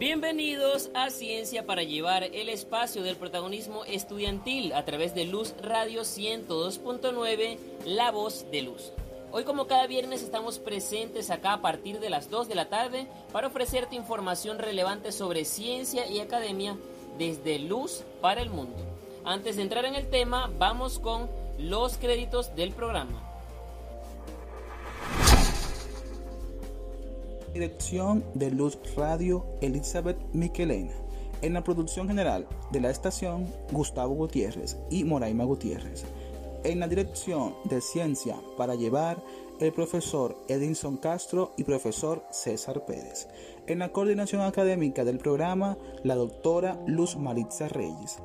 Bienvenidos a Ciencia para llevar el espacio del protagonismo estudiantil a través de Luz Radio 102.9, La Voz de Luz. Hoy como cada viernes estamos presentes acá a partir de las 2 de la tarde para ofrecerte información relevante sobre ciencia y academia desde Luz para el Mundo. Antes de entrar en el tema, vamos con los créditos del programa. Dirección de Luz Radio Elizabeth Miquelena. En la producción general de la estación, Gustavo Gutiérrez y Moraima Gutiérrez. En la dirección de Ciencia para llevar el profesor Edinson Castro y profesor César Pérez. En la coordinación académica del programa, la doctora Luz Maritza Reyes.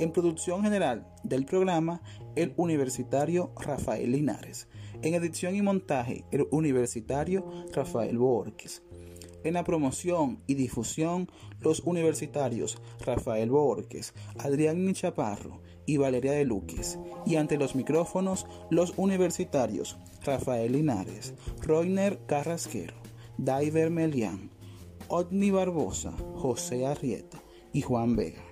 En producción general del programa, el universitario Rafael Linares. En edición y montaje, el universitario Rafael Borges. En la promoción y difusión, los universitarios Rafael Borges, Adrián Chaparro y Valeria de Luques. Y ante los micrófonos, los universitarios Rafael Linares, Roiner Carrasquero, Daiver Melián, Otni Barbosa, José Arrieta y Juan Vega.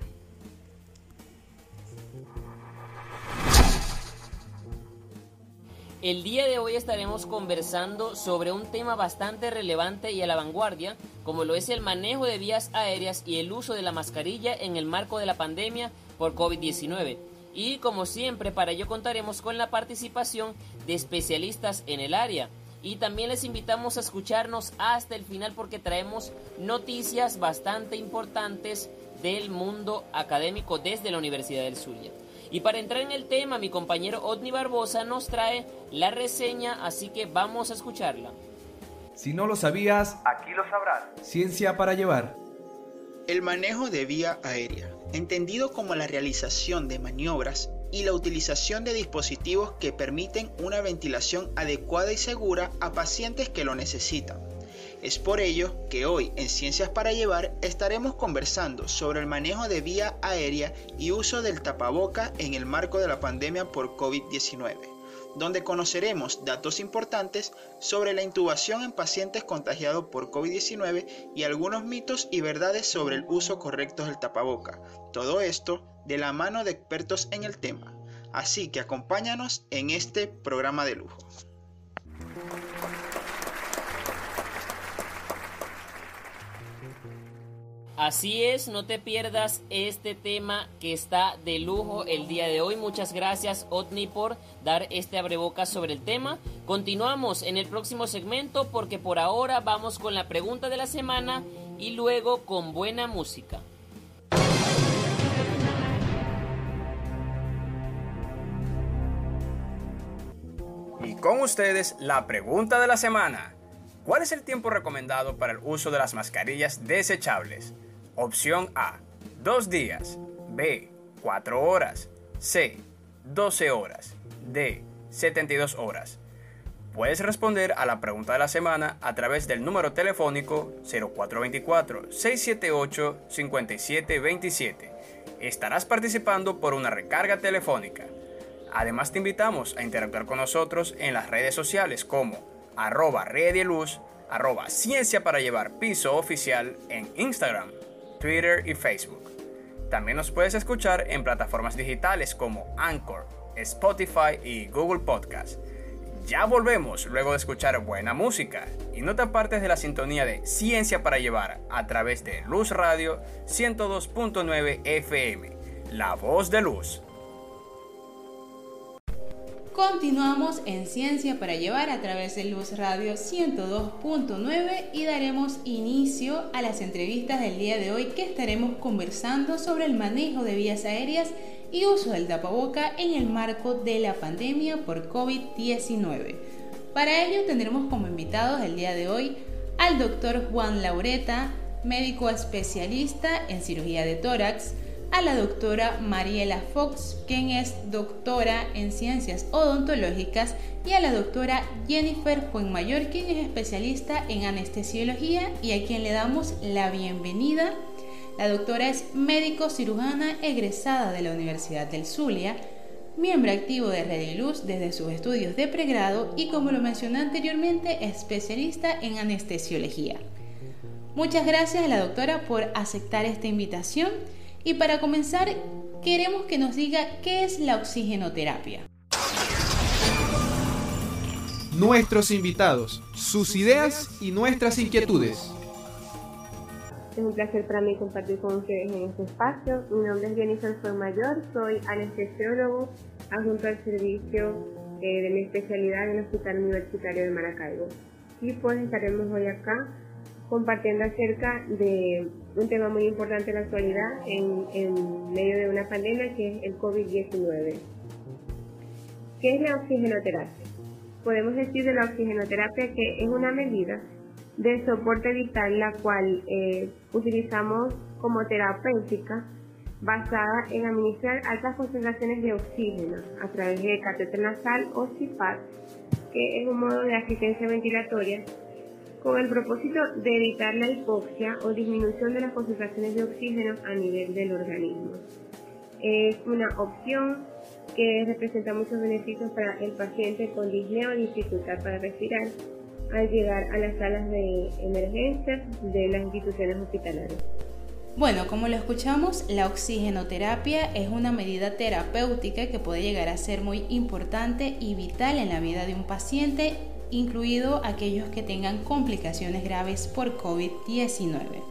El día de hoy estaremos conversando sobre un tema bastante relevante y a la vanguardia, como lo es el manejo de vías aéreas y el uso de la mascarilla en el marco de la pandemia por COVID-19. Y como siempre, para ello contaremos con la participación de especialistas en el área. Y también les invitamos a escucharnos hasta el final porque traemos noticias bastante importantes del mundo académico desde la Universidad del Zulia. Y para entrar en el tema, mi compañero Otni Barbosa nos trae la reseña, así que vamos a escucharla. Si no lo sabías, aquí lo sabrás. Ciencia para llevar. El manejo de vía aérea, entendido como la realización de maniobras y la utilización de dispositivos que permiten una ventilación adecuada y segura a pacientes que lo necesitan es por ello que hoy en Ciencias para Llevar estaremos conversando sobre el manejo de vía aérea y uso del tapaboca en el marco de la pandemia por COVID-19, donde conoceremos datos importantes sobre la intubación en pacientes contagiados por COVID-19 y algunos mitos y verdades sobre el uso correcto del tapaboca. Todo esto de la mano de expertos en el tema. Así que acompáñanos en este programa de lujo. Así es, no te pierdas este tema que está de lujo el día de hoy. Muchas gracias, Otni, por dar este abreboca sobre el tema. Continuamos en el próximo segmento porque por ahora vamos con la pregunta de la semana y luego con buena música. Y con ustedes la pregunta de la semana. ¿Cuál es el tiempo recomendado para el uso de las mascarillas desechables? Opción A, 2 días. B, 4 horas. C, 12 horas. D, 72 horas. Puedes responder a la pregunta de la semana a través del número telefónico 0424-678-5727. Estarás participando por una recarga telefónica. Además te invitamos a interactuar con nosotros en las redes sociales como arroba luz, arroba ciencia para llevar piso oficial en Instagram Twitter y Facebook. También nos puedes escuchar en plataformas digitales como Anchor, Spotify y Google Podcast. Ya volvemos luego de escuchar buena música y no te apartes de la sintonía de Ciencia para Llevar a través de Luz Radio 102.9 FM, La Voz de Luz. Continuamos en Ciencia para Llevar a través de Luz Radio 102.9 y daremos inicio a las entrevistas del día de hoy que estaremos conversando sobre el manejo de vías aéreas y uso del tapaboca en el marco de la pandemia por COVID-19. Para ello tendremos como invitados el día de hoy al doctor Juan Laureta, médico especialista en cirugía de tórax, a la doctora Mariela Fox, quien es doctora en ciencias odontológicas, y a la doctora Jennifer Fuenmayor, quien es especialista en anestesiología y a quien le damos la bienvenida. La doctora es médico cirujana egresada de la Universidad del Zulia, miembro activo de Red Luz desde sus estudios de pregrado y como lo mencioné anteriormente, especialista en anestesiología. Muchas gracias a la doctora por aceptar esta invitación y para comenzar queremos que nos diga qué es la oxigenoterapia. Nuestros invitados, sus ideas y nuestras inquietudes. Es un placer para mí compartir con ustedes en este espacio. Mi nombre es Jennifer Mayor, soy anestesiólogo adjunto al servicio eh, de mi especialidad en el Hospital Universitario de Maracaibo. Y pues estaremos hoy acá compartiendo acerca de un tema muy importante en la actualidad en, en medio de una pandemia que es el COVID-19. ¿Qué es la oxigenoterapia? Podemos decir de la oxigenoterapia que es una medida de soporte vital la cual eh, utilizamos como terapéutica basada en administrar altas concentraciones de oxígeno a través de catéter nasal o CIPAP, que es un modo de asistencia ventilatoria con el propósito de evitar la hipoxia o disminución de las concentraciones de oxígeno a nivel del organismo. Es una opción que representa muchos beneficios para el paciente con disnea o dificultad para respirar al llegar a las salas de emergencia de las instituciones hospitalarias. Bueno, como lo escuchamos, la oxigenoterapia es una medida terapéutica que puede llegar a ser muy importante y vital en la vida de un paciente, incluido aquellos que tengan complicaciones graves por COVID-19.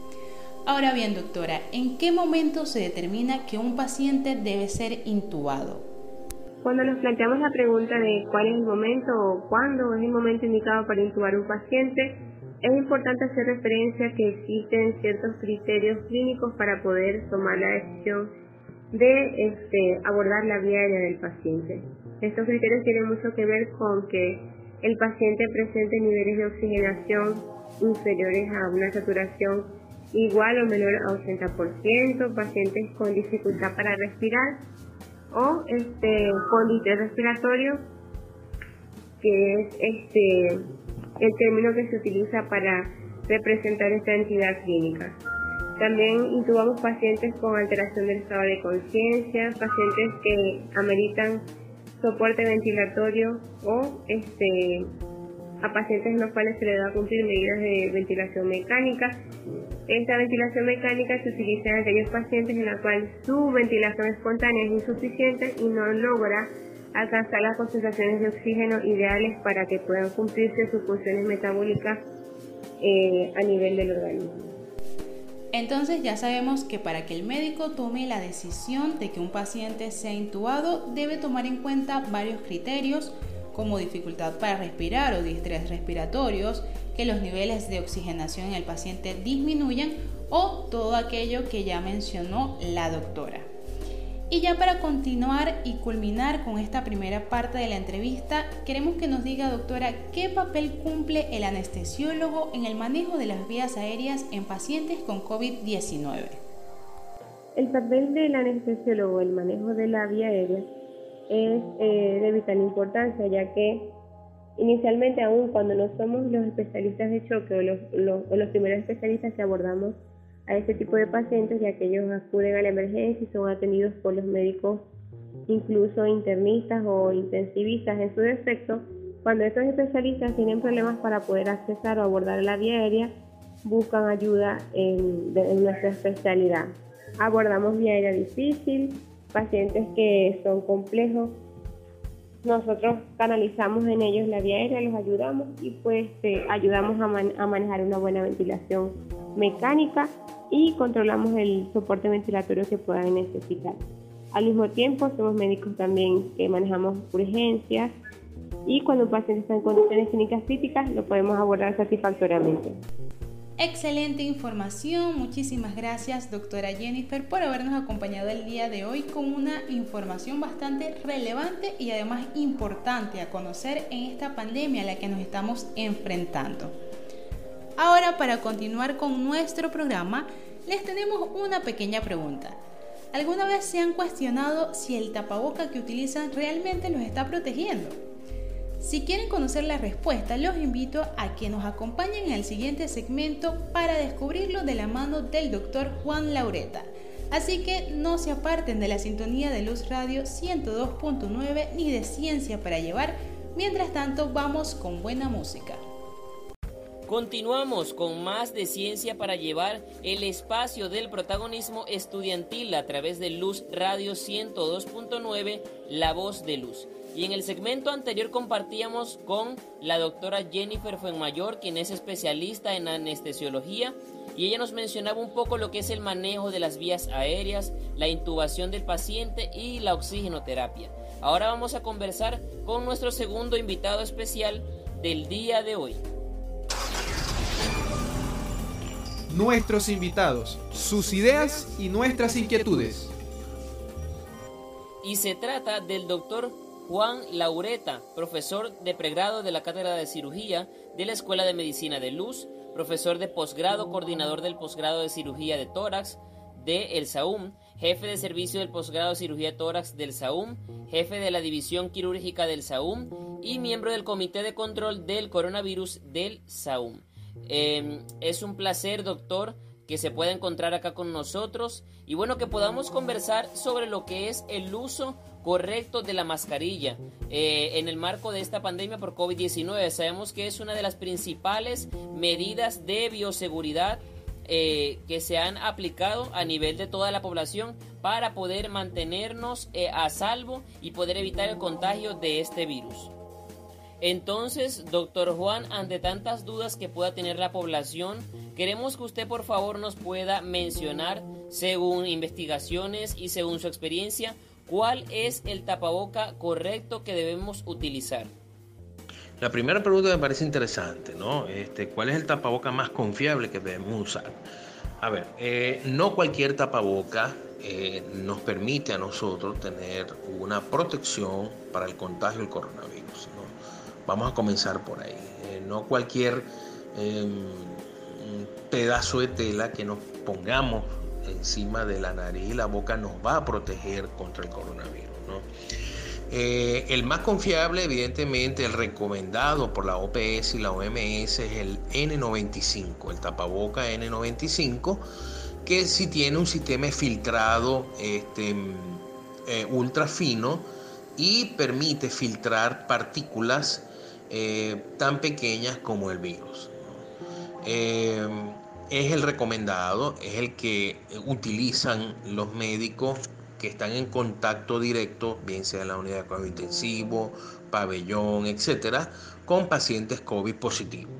Ahora bien, doctora, ¿en qué momento se determina que un paciente debe ser intubado? Cuando nos planteamos la pregunta de cuál es el momento o cuándo es el momento indicado para intubar un paciente, es importante hacer referencia que existen ciertos criterios clínicos para poder tomar la decisión de este, abordar la vía aérea del paciente. Estos criterios tienen mucho que ver con que el paciente presente niveles de oxigenación inferiores a una saturación igual o menor a 80%, pacientes con dificultad para respirar o este, con distrés respiratorio, que es este el término que se utiliza para representar esta entidad clínica. También intubamos pacientes con alteración del estado de conciencia, pacientes que ameritan soporte ventilatorio o este, a pacientes en los cuales se le da a cumplir medidas de ventilación mecánica. Esta ventilación mecánica se utiliza en aquellos pacientes en los cuales su ventilación espontánea es insuficiente y no logra alcanzar las concentraciones de oxígeno ideales para que puedan cumplirse sus funciones metabólicas eh, a nivel del organismo. Entonces ya sabemos que para que el médico tome la decisión de que un paciente sea intubado debe tomar en cuenta varios criterios como dificultad para respirar o distrés respiratorios, que los niveles de oxigenación en el paciente disminuyan o todo aquello que ya mencionó la doctora. Y ya para continuar y culminar con esta primera parte de la entrevista, queremos que nos diga, doctora, qué papel cumple el anestesiólogo en el manejo de las vías aéreas en pacientes con COVID-19. El papel del anestesiólogo el manejo de la vía aérea es eh, de vital importancia, ya que inicialmente, aún cuando no somos los especialistas de choque o los primeros especialistas que abordamos a este tipo de pacientes, ya que ellos acuden a la emergencia y son atendidos por los médicos, incluso internistas o intensivistas en su defecto. Cuando estos especialistas tienen problemas para poder accesar o abordar la vía aérea, buscan ayuda en, nuestra especialidad. Abordamos vía aérea difícil, pacientes que son complejos, nosotros canalizamos en ellos la vía aérea, los ayudamos y pues eh, ayudamos a, a, manejar una buena ventilación mecánica y controlamos el soporte ventilatorio que puedan necesitar. Al mismo tiempo, somos médicos también que manejamos urgencias y cuando un paciente está en condiciones clínicas críticas lo podemos abordar satisfactoriamente. Excelente información, muchísimas gracias doctora Jennifer por habernos acompañado el día de hoy con una información bastante relevante y además importante a conocer en esta pandemia a la que nos estamos enfrentando. Ahora para continuar con nuestro programa, les tenemos una pequeña pregunta. ¿Alguna vez se han cuestionado si el tapaboca que utilizan realmente los está protegiendo? Si quieren conocer la respuesta, los invito a que nos acompañen en el siguiente segmento para descubrirlo de la mano del doctor Juan Laureta. Así que no se aparten de la sintonía de Luz Radio 102.9 ni de Ciencia para Llevar. Mientras tanto, vamos con buena música. Continuamos con más de ciencia para llevar el espacio del protagonismo estudiantil a través de Luz Radio 102.9, La Voz de Luz. Y en el segmento anterior compartíamos con la doctora Jennifer Fuenmayor, quien es especialista en anestesiología, y ella nos mencionaba un poco lo que es el manejo de las vías aéreas, la intubación del paciente y la oxigenoterapia. Ahora vamos a conversar con nuestro segundo invitado especial del día de hoy. Nuestros invitados, sus ideas y nuestras inquietudes. Y se trata del doctor Juan Laureta, profesor de pregrado de la Cátedra de Cirugía de la Escuela de Medicina de Luz, profesor de posgrado, coordinador del posgrado de cirugía de tórax de El SAUM, jefe de servicio del posgrado de cirugía de tórax del SAUM, jefe de la división quirúrgica del SAUM y miembro del comité de control del coronavirus del SAUM. Em, es un placer, doctor, que se pueda encontrar acá con nosotros y bueno, que podamos conversar sobre lo que es el uso correcto de la mascarilla eh, en el marco de esta pandemia por COVID-19. Sabemos que es una de las principales medidas de bioseguridad eh, que se han aplicado a nivel de toda la población para poder mantenernos eh, a salvo y poder evitar el contagio de este virus. Entonces, doctor Juan, ante tantas dudas que pueda tener la población, queremos que usted por favor nos pueda mencionar, según investigaciones y según su experiencia, ¿Cuál es el tapaboca correcto que debemos utilizar? La primera pregunta me parece interesante, ¿no? Este, ¿Cuál es el tapaboca más confiable que debemos usar? A ver, eh, no cualquier tapaboca eh, nos permite a nosotros tener una protección para el contagio del coronavirus. Vamos a comenzar por ahí. Eh, no cualquier em, pedazo de tela que nos pongamos encima de la nariz y la boca nos va a proteger contra el coronavirus. Eh, el más confiable, evidentemente, el recomendado por la OPS y la OMS es el N95, el tapaboca N95, que si tiene un sistema filtrado este, eh, ultra fino y permite filtrar partículas eh, tan pequeñas como el virus es el recomendado, es el que utilizan los médicos que están en contacto directo, bien sea en la unidad de cuidado intensivo, pabellón, etcétera, con pacientes COVID positivos.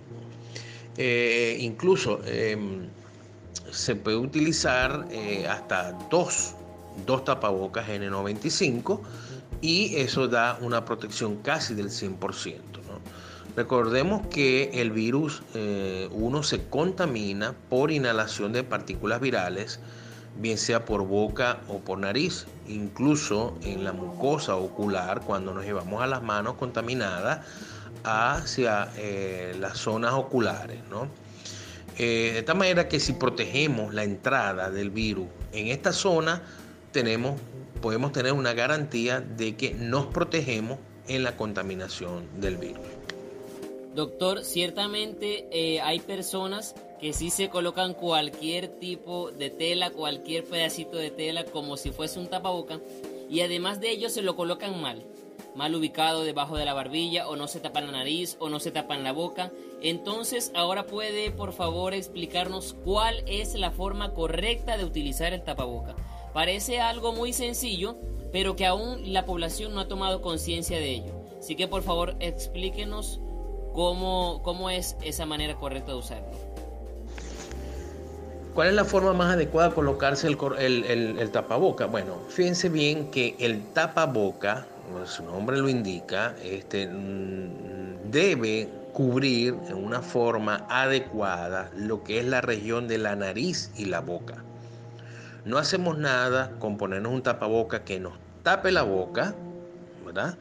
Eh, incluso em, se puede utilizar eh, hasta dos, dos tapabocas N95 y eso da una protección casi del 100%. Recordemos que el virus eh, uno se contamina por inhalación de partículas virales, bien sea por boca o por nariz, incluso en la mucosa ocular cuando nos llevamos a las manos contaminadas hacia eh, las zonas oculares. Eh, de tal manera que si protegemos la entrada del virus en esta zona, tenemos, podemos tener una garantía de que nos protegemos en la contaminación del virus. Doctor, ciertamente eh, hay personas que sí se colocan cualquier tipo de tela, cualquier pedacito de tela como si fuese un tapaboca y además de ello se lo colocan mal, mal ubicado debajo de la barbilla o no se tapan la nariz o no se tapan la boca. Entonces ahora puede por favor explicarnos cuál es la forma correcta de utilizar el tapaboca. Parece algo muy sencillo, pero que aún la población no ha tomado conciencia de ello. Así que por favor explíquenos ¿Cómo, ¿Cómo es esa manera correcta de usarlo? ¿Cuál es la forma más adecuada de colocarse el, el, tapaboca? Bueno, fíjense bien que el tapaboca, su nombre lo indica, este, mm, debe cubrir en una forma adecuada lo que es la región de la nariz y la boca. No hacemos nada con ponernos un tapaboca que nos tape la boca, ¿verdad?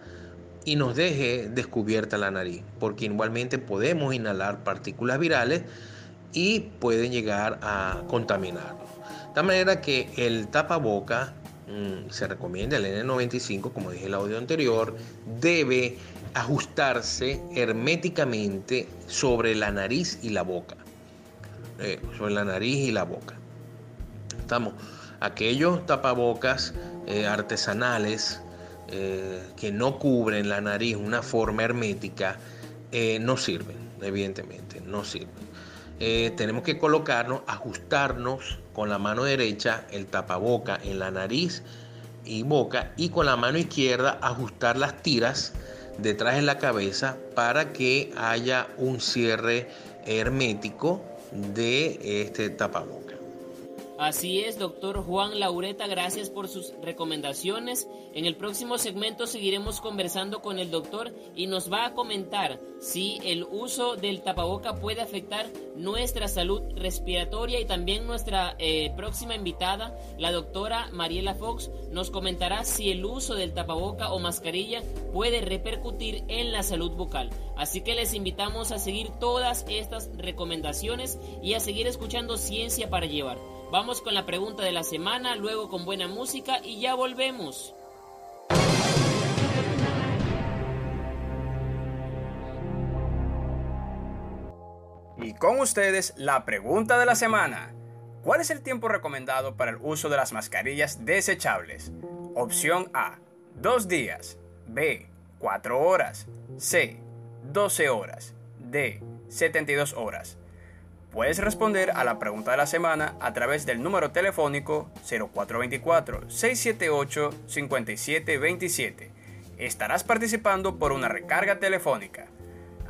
Y nos deje descubierta la nariz, porque igualmente podemos inhalar partículas virales y pueden llegar a contaminarnos. De manera que el tapaboca mm, se recomienda el N95, como dije en el audio anterior, debe ajustarse herméticamente sobre la nariz y la boca. Eh, sobre la nariz y la boca. Estamos, aquellos tapabocas eh, artesanales eh, que no cubren la nariz una forma hermética eh, no sirven. evidentemente, no sirve. Eh, tenemos que colocarnos, ajustarnos con la mano derecha el tapaboca en la nariz y boca y con la mano izquierda ajustar las tiras detrás de la cabeza para que haya un cierre hermético de este tapaboca. Así es, doctor Juan Laureta, gracias por sus recomendaciones. En el próximo segmento seguiremos conversando con el doctor y nos va a comentar si el uso del tapaboca puede afectar nuestra salud respiratoria y también nuestra eh, próxima invitada, la doctora Mariela Fox, nos comentará si el uso del tapaboca o mascarilla puede repercutir en la salud bucal. Así que les invitamos a seguir todas estas recomendaciones y a seguir escuchando Ciencia para Llevar. Vamos con la pregunta de la semana, luego con buena música y ya volvemos. Y con ustedes la pregunta de la semana. ¿Cuál es el tiempo recomendado para el uso de las mascarillas desechables? Opción A, 2 días. B, 4 horas. C, 12 horas. D, 72 horas. Puedes responder a la pregunta de la semana a través del número telefónico 0424-678-5727. Estarás participando por una recarga telefónica.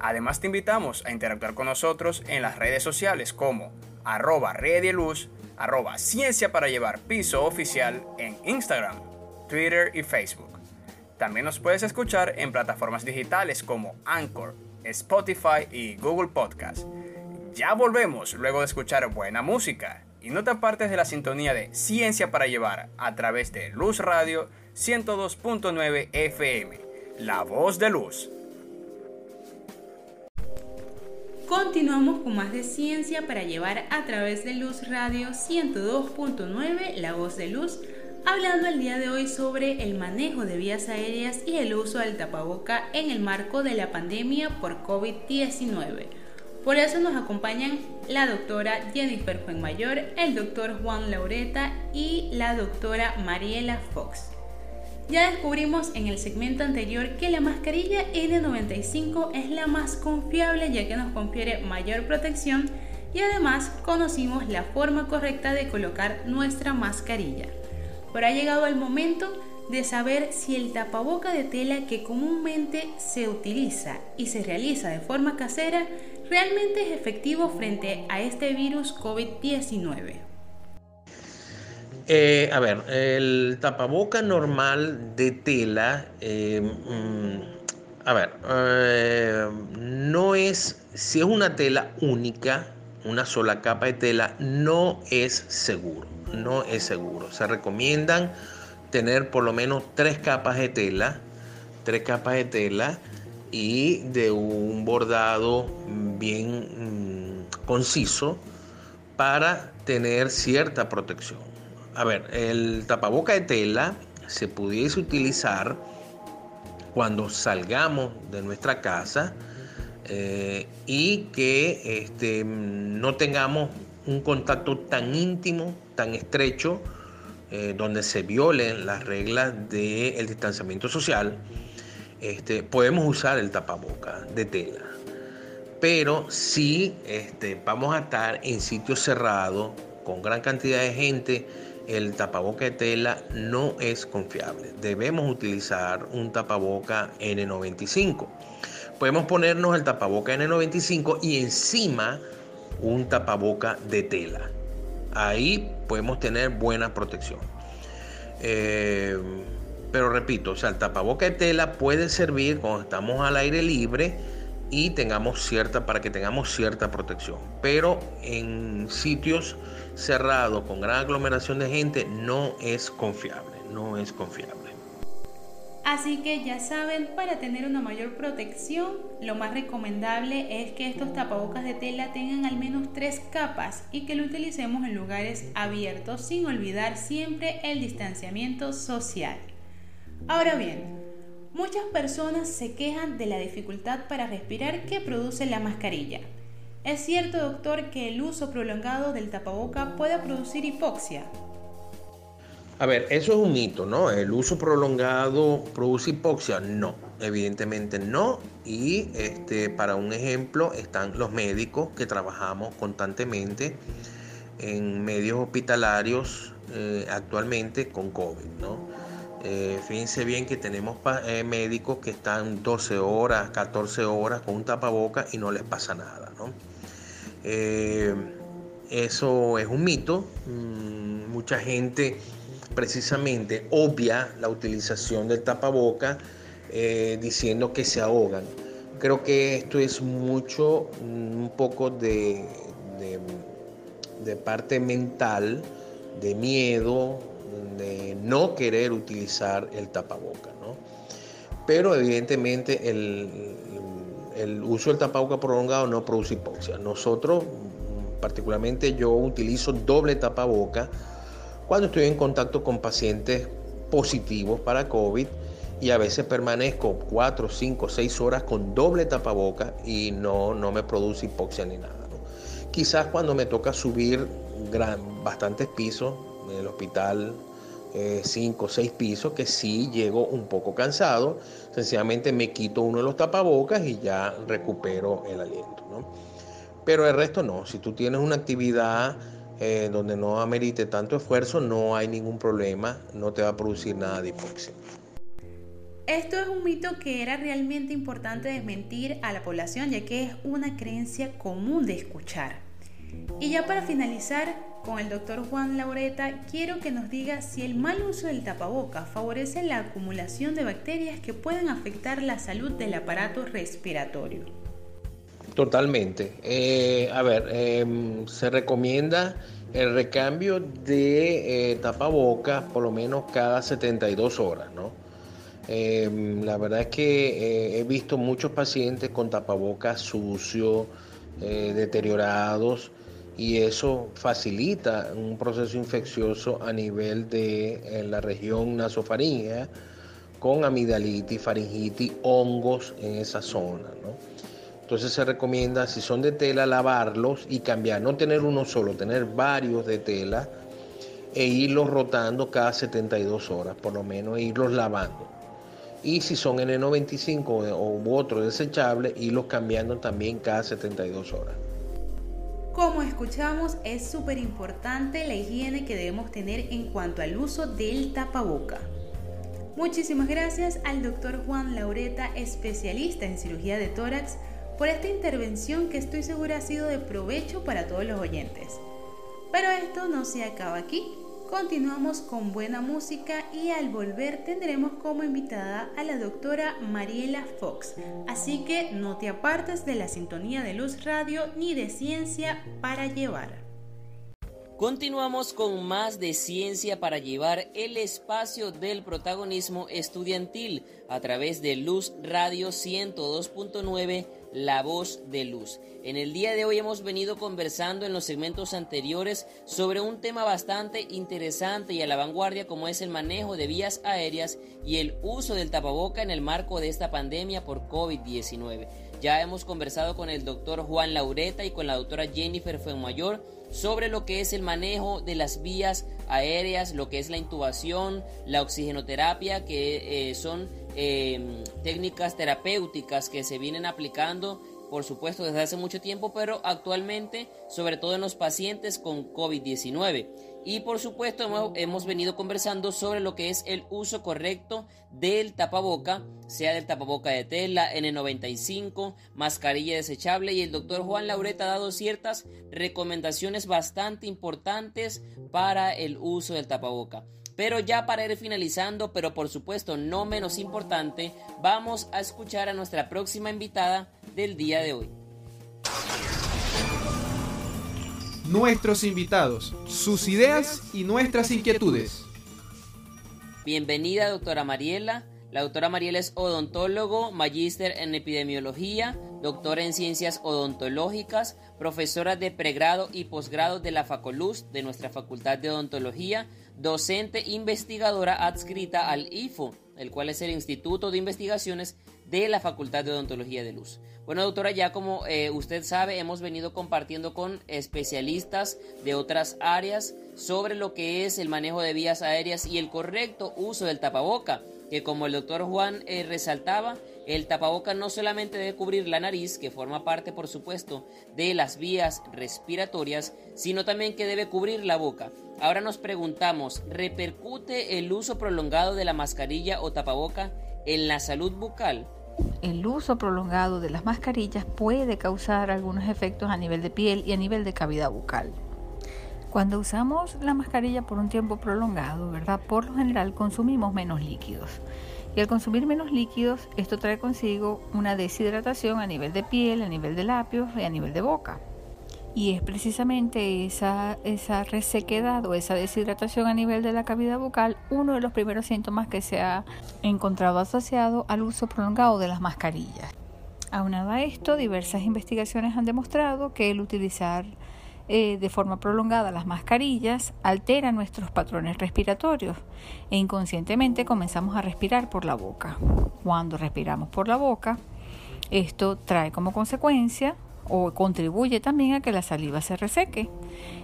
Además te invitamos a interactuar con nosotros en las redes sociales como arroba luz, arroba ciencia para llevar piso oficial en Instagram, Twitter y Facebook. También nos puedes escuchar en plataformas digitales como Anchor, Spotify y Google Podcast. Ya volvemos luego de escuchar buena música. Y no te apartes de la sintonía de Ciencia para Llevar a través de Luz Radio 102.9 FM, La Voz de Luz. Continuamos con más de Ciencia para Llevar a través de Luz Radio 102.9, La Voz de Luz, hablando el día de hoy sobre el manejo de vías aéreas y el uso del tapaboca en el marco de la pandemia por COVID-19. Por eso nos acompañan la doctora Jennifer Fuenmayor, el doctor Juan Laureta y la doctora Mariela Fox. Ya descubrimos en el segmento anterior que la mascarilla N95 es la más confiable ya que nos confiere mayor protección y además conocimos la forma correcta de colocar nuestra mascarilla. Pero ha llegado el momento de saber si el tapaboca de tela que comúnmente se utiliza y se realiza de forma casera realmente es efectivo frente a este virus COVID-19? Eh, a ver, el tapaboca normal de tela, eh, mm, a ver, eh, no es, si es una tela única, una sola capa de tela, no es seguro, no es seguro. Se recomiendan tener por lo menos tres capas de tela, tres capas de tela y de un bordado bien mm, conciso para tener cierta protección. A ver, el tapaboca de tela se pudiese utilizar cuando salgamos de nuestra casa eh, y que este, no tengamos un contacto tan íntimo, tan estrecho, eh, donde se violen las reglas del distanciamiento social este, podemos usar el tapaboca de tela. Pero si este, vamos a estar en sitios cerrados, con gran cantidad de gente, el tapaboca de tela no es confiable. Debemos utilizar un tapaboca N95. Podemos ponernos el tapaboca N95 y encima un tapaboca de tela. Ahí podemos tener buena protección. Eh, pero repito, o sea, el tapaboca de tela puede servir cuando estamos al aire libre y tengamos cierta, para que tengamos cierta protección. Pero en sitios cerrados con gran aglomeración de gente no es confiable, no es confiable. Así que ya saben, para tener una mayor protección, lo más recomendable es que estos tapabocas de tela tengan al menos tres capas y que lo utilicemos en lugares abiertos sin olvidar siempre el distanciamiento social. Ahora bien, muchas personas se quejan de la dificultad para respirar que produce la mascarilla. ¿Es cierto, doctor, que el uso prolongado del tapaboca puede producir hipoxia? A ver, eso es un mito, ¿no? ¿El uso prolongado produce hipoxia? No, evidentemente no. Y este, para un ejemplo están los médicos que trabajamos constantemente en medios hospitalarios eh, actualmente con COVID, ¿no? Eh, fíjense bien que tenemos eh, médicos que están 12 horas, 14 horas con un tapaboca y no les pasa nada, ¿no? eso es un mito. Mm, mucha gente precisamente obvia la utilización del tapaboca eh, diciendo que se ahogan. Creo que esto es mucho, mm, un poco de, parte mental, de miedo, de no querer utilizar el tapaboca. ¿no? Pero evidentemente el, el uso del tapaboca prolongado no produce hipoxia. Nosotros, particularmente yo, utilizo doble tapaboca cuando estoy en contacto con pacientes positivos para COVID y a veces permanezco 4, 5, 6 horas con doble tapaboca y no, no me produce hipoxia ni nada. Quizás cuando me toca subir gran, bastantes pisos en el hospital, 5 o 6 pisos, que sí llego un poco cansado, sencillamente me quito uno de los tapabocas y ya recupero el aliento. Pero el resto no, si tú tienes una actividad eh, donde no amerite tanto esfuerzo, no hay ningún problema, no te va a producir nada de hipoxia. Esto es un mito que era realmente importante desmentir a la población, ya que es una creencia común de escuchar. Y ya para finalizar, con el doctor Juan Laureta, quiero que nos diga si el mal uso del tapaboca favorece la acumulación de bacterias que pueden afectar la salud del aparato respiratorio. Totalmente. Eh, a ver, em, se recomienda el recambio de eh, tapabocas por lo menos cada 72 horas, ¿no? Em, la verdad es que eh, he visto muchos pacientes con tapabocas sucios, deteriorados, y eso facilita un proceso infeccioso a nivel de la región nasofaringea con amigdalitis, faringitis, hongos en esa zona, ¿no? Entonces se recomienda, si son de tela, lavarlos y cambiar, no tener uno solo, tener varios de tela e irlos rotando cada 72 horas, por lo menos, e irlos lavando. Y si son N95 u otro desechable, irlos cambiando también cada 72 horas. Como escuchamos, es súper importante la higiene que debemos tener en cuanto al uso del tapaboca. Muchísimas gracias al doctor Juan Laureta, especialista en cirugía de tórax, por esta intervención que estoy segura ha sido de provecho para todos los oyentes. Pero esto no se acaba aquí. Continuamos con buena música y al volver tendremos como invitada a la doctora Mariela Fox. Así que no te apartes de la sintonía de Luz Radio ni de Ciencia para Llevar. Continuamos con más de ciencia para llevar el espacio del protagonismo estudiantil a través de Luz Radio 102.9 la voz de luz. En el día de hoy hemos venido conversando en los segmentos anteriores sobre un tema bastante interesante y a la vanguardia como es el manejo de vías aéreas y el uso del tapaboca en el marco de esta pandemia por COVID-19. Ya hemos conversado con el doctor Juan Laureta y con la doctora Jennifer Fuenmayor sobre lo que es el manejo de las vías aéreas, lo que es la intubación, la oxigenoterapia, que eh, son Em, técnicas terapéuticas que se vienen aplicando, por supuesto, desde hace mucho tiempo, pero actualmente, sobre todo en los pacientes con COVID-19. Y por supuesto hemos, venido conversando sobre lo que es el uso correcto del tapaboca, sea del tapaboca de tela, N95, mascarilla desechable y el doctor Juan Laureta ha dado ciertas recomendaciones bastante importantes para el uso del tapaboca. Pero ya para ir finalizando, pero por supuesto no menos importante, vamos a escuchar a nuestra próxima invitada del día de hoy. Nuestros invitados, sus ideas y nuestras inquietudes. Bienvenida, doctora Mariela. La doctora Mariela es odontólogo, magíster en epidemiología, doctora en ciencias odontológicas, profesora de pregrado y posgrado de la Facoluz de nuestra Facultad de Odontología, docente investigadora adscrita al IFO, el cual es el Instituto de Investigaciones de la Facultad de Odontología de Luz. Bueno, doctora, ya como eh, usted sabe, hemos venido compartiendo con especialistas de otras áreas sobre lo que es el manejo de vías aéreas y el correcto uso del tapaboca, que como el doctor Juan eh, resaltaba, el tapaboca no solamente debe cubrir la nariz, que forma parte, por supuesto, de las vías respiratorias, sino también que debe cubrir la boca. Ahora nos preguntamos, ¿repercute el uso prolongado de la mascarilla o tapaboca en la salud bucal? El uso prolongado de las mascarillas puede causar algunos efectos a nivel de piel y a nivel de cavidad bucal. Cuando usamos la mascarilla por un tiempo prolongado, ¿verdad? Por lo general consumimos menos líquidos. Y al consumir menos líquidos, esto trae consigo una deshidratación a nivel de piel, a nivel de labios y a nivel de boca. Y es precisamente esa, esa resequedad o esa deshidratación a nivel de la cavidad bucal uno de los primeros síntomas que se ha encontrado asociado al uso prolongado de las mascarillas. Aunado a esto, diversas investigaciones han demostrado que el utilizar eh, de forma prolongada las mascarillas altera nuestros patrones respiratorios e inconscientemente comenzamos a respirar por la boca. Cuando respiramos por la boca, esto trae como consecuencia o contribuye también a que la saliva se reseque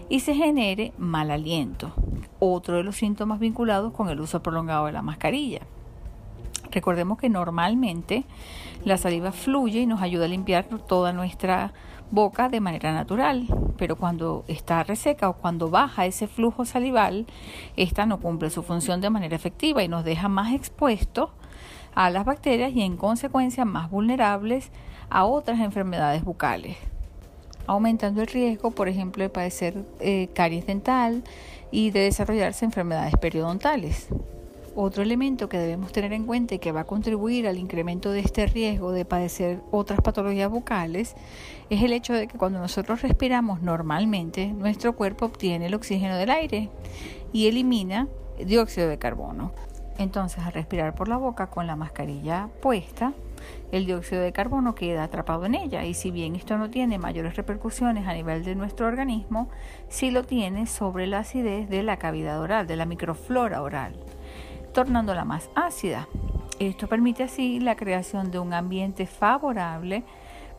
y se genere mal aliento, otro de los síntomas vinculados con el uso prolongado de la mascarilla. Recordemos que normalmente la saliva fluye y nos ayuda a limpiar toda nuestra boca de manera natural, pero cuando está reseca o cuando baja ese flujo salival, esta no cumple su función de manera efectiva y nos deja más expuestos a las bacterias y en consecuencia más vulnerables a otras enfermedades bucales, aumentando el riesgo, por ejemplo, de padecer eh, caries dental y de desarrollarse enfermedades periodontales. Otro elemento que debemos tener en cuenta y que va a contribuir al incremento de este riesgo de padecer otras patologías bucales es el hecho de que cuando nosotros respiramos normalmente, nuestro cuerpo obtiene el oxígeno del aire y elimina dióxido de carbono. Entonces, al respirar por la boca con la mascarilla puesta, el dióxido de carbono queda atrapado en ella y si bien esto no tiene mayores repercusiones a nivel de nuestro organismo, sí lo tiene sobre la acidez de la cavidad oral, de la microflora oral, tornándola más ácida. Esto permite así la creación de un ambiente favorable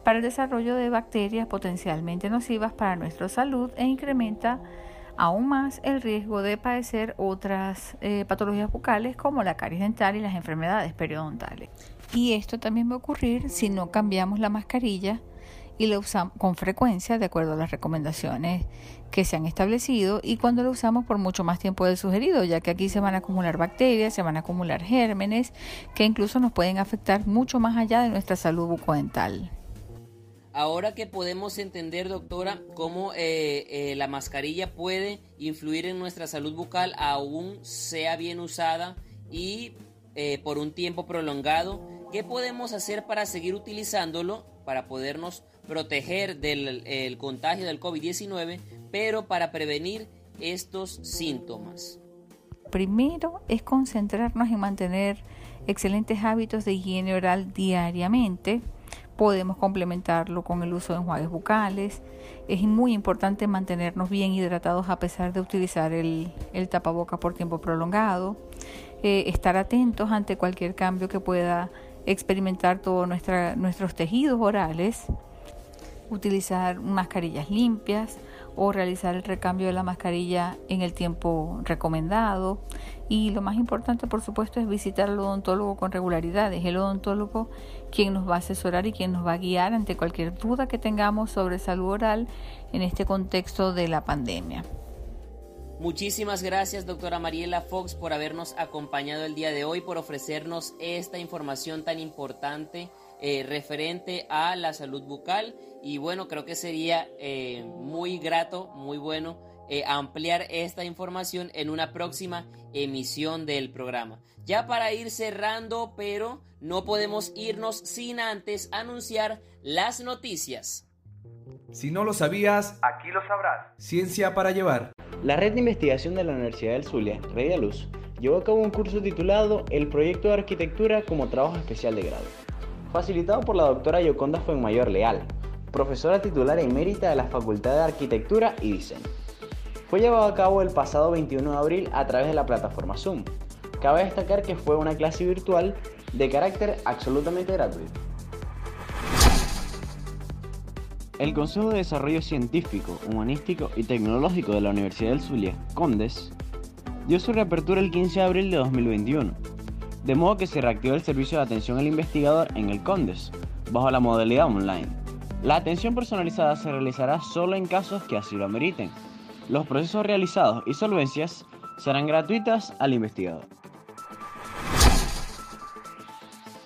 para el desarrollo de bacterias potencialmente nocivas para nuestra salud e incrementa aún más el riesgo de padecer otras eh, patologías bucales como la caries dental y las enfermedades periodontales. Y esto también va a ocurrir si no cambiamos la mascarilla y la usamos con frecuencia de acuerdo a las recomendaciones que se han establecido y cuando la usamos por mucho más tiempo del sugerido, ya que aquí se van a acumular bacterias, se van a acumular gérmenes que incluso nos pueden afectar mucho más allá de nuestra salud bucodental. Ahora que podemos entender, doctora, cómo eh, eh, la mascarilla puede influir en nuestra salud bucal, aún sea bien usada y eh, por un tiempo prolongado, ¿qué podemos hacer para seguir utilizándolo, para podernos proteger del contagio del COVID-19, pero para prevenir estos síntomas? Primero es concentrarnos en mantener excelentes hábitos de higiene oral diariamente. Podemos complementarlo con el uso de enjuagues bucales. Es muy importante mantenernos bien hidratados a pesar de utilizar el, el tapaboca por tiempo prolongado. Eh, estar atentos ante cualquier cambio que pueda experimentar todos nuestros tejidos orales, utilizar mascarillas limpias o realizar el recambio de la mascarilla en el tiempo recomendado. Y lo más importante, por supuesto, es visitar al odontólogo con regularidad. Es el odontólogo quien nos va a asesorar y quien nos va a guiar ante cualquier duda que tengamos sobre salud oral en este contexto de la pandemia. Muchísimas gracias, doctora Mariela Fox, por habernos acompañado el día de hoy, por ofrecernos esta información tan importante eh, referente a la salud bucal. Y bueno, creo que sería eh, muy grato, muy bueno eh, ampliar esta información en una próxima emisión del programa. Ya para ir cerrando, pero no podemos irnos sin antes anunciar las noticias. Si no lo sabías, aquí lo sabrás. Ciencia para llevar. La red de investigación de la Universidad del Zulia, Rey de Luz, llevó a cabo un curso titulado El proyecto de arquitectura como trabajo especial de grado, facilitado por la doctora Yoconda Fuenmayor Leal, profesora titular emérita de la Facultad de Arquitectura y Diseño. Fue llevado a cabo el pasado 21 de abril a través de la plataforma Zoom. Cabe destacar que fue una clase virtual de carácter absolutamente gratuito. El Consejo de Desarrollo Científico, Humanístico y Tecnológico de la Universidad del Zulia, CONDES, dio su reapertura el 15 de abril de 2021, de modo que se reactivó el servicio de atención al investigador en el CONDES, bajo la modalidad online. La atención personalizada se realizará solo en casos que así lo ameriten. Los procesos realizados y solvencias serán gratuitas al investigador.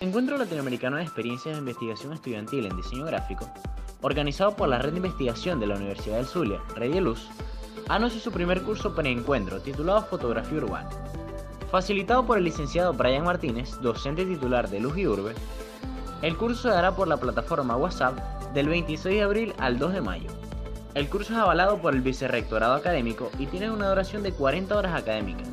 Encuentro Latinoamericano de Experiencias de Investigación Estudiantil en Diseño Gráfico organizado por la Red de Investigación de la Universidad del Zulia, Red de Luz, anunció su primer curso pre-encuentro titulado Fotografía Urbana. Facilitado por el licenciado Brian Martínez, docente titular de Luz y Urbe, el curso se dará por la plataforma WhatsApp del 26 de abril al 2 de mayo. El curso es avalado por el Vicerrectorado Académico y tiene una duración de 40 horas académicas.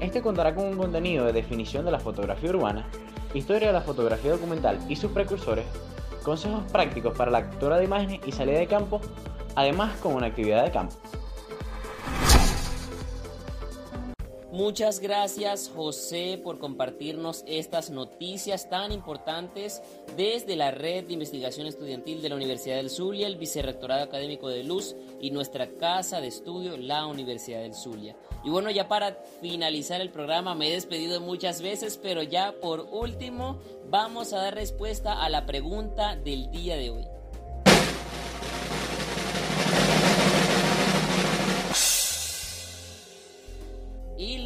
Este contará con un contenido de definición de la fotografía urbana, historia de la fotografía documental y sus precursores, consejos prácticos para la captura de imágenes y salida de campo, además con una actividad de campo. Muchas gracias José por compartirnos estas noticias tan importantes desde la Red de Investigación Estudiantil de la Universidad del Zulia, el Vicerrectorado Académico de Luz y nuestra casa de estudio, la Universidad del Zulia. Y bueno, ya para finalizar el programa me he despedido muchas veces, pero ya por último vamos a dar respuesta a la pregunta del día de hoy.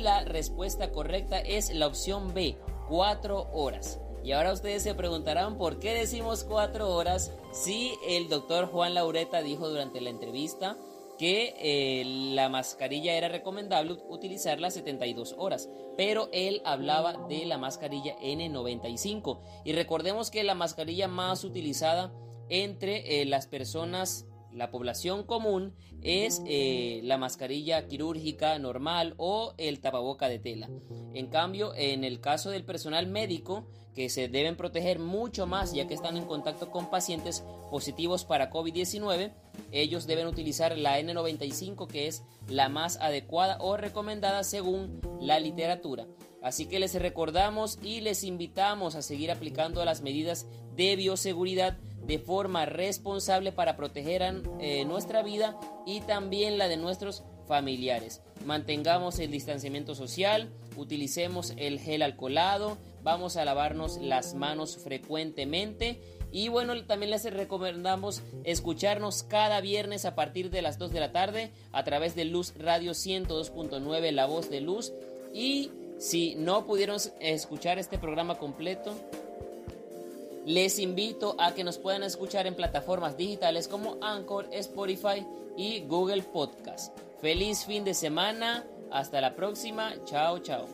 La respuesta correcta es la opción B, 4 horas. Y ahora ustedes se preguntarán por qué decimos 4 horas si el doctor Juan Laureta dijo durante la entrevista que eh, la mascarilla era recomendable utilizarla 72 horas, pero él hablaba de la mascarilla N95. Y recordemos que la mascarilla más utilizada entre eh, las personas la población común es eh, la mascarilla quirúrgica normal o el tapaboca de tela. En cambio, en el caso del personal médico, que se deben proteger mucho más ya que están en contacto con pacientes positivos para COVID-19, ellos deben utilizar la N95 que es la más adecuada o recomendada según la literatura. Así que les recordamos y les invitamos a seguir aplicando las medidas de bioseguridad de forma responsable para proteger eh, nuestra vida y también la de nuestros familiares. Mantengamos el distanciamiento social, utilicemos el gel alcoholado, vamos a lavarnos las manos frecuentemente y bueno, también les recomendamos escucharnos cada viernes a partir de las 2 de la tarde a través de Luz Radio 102.9, La Voz de Luz. Y si no pudieron escuchar este programa completo, les invito a que nos puedan escuchar en plataformas digitales como Anchor, Spotify y Google Podcast. Feliz fin de semana. Hasta la próxima. Chao, chao.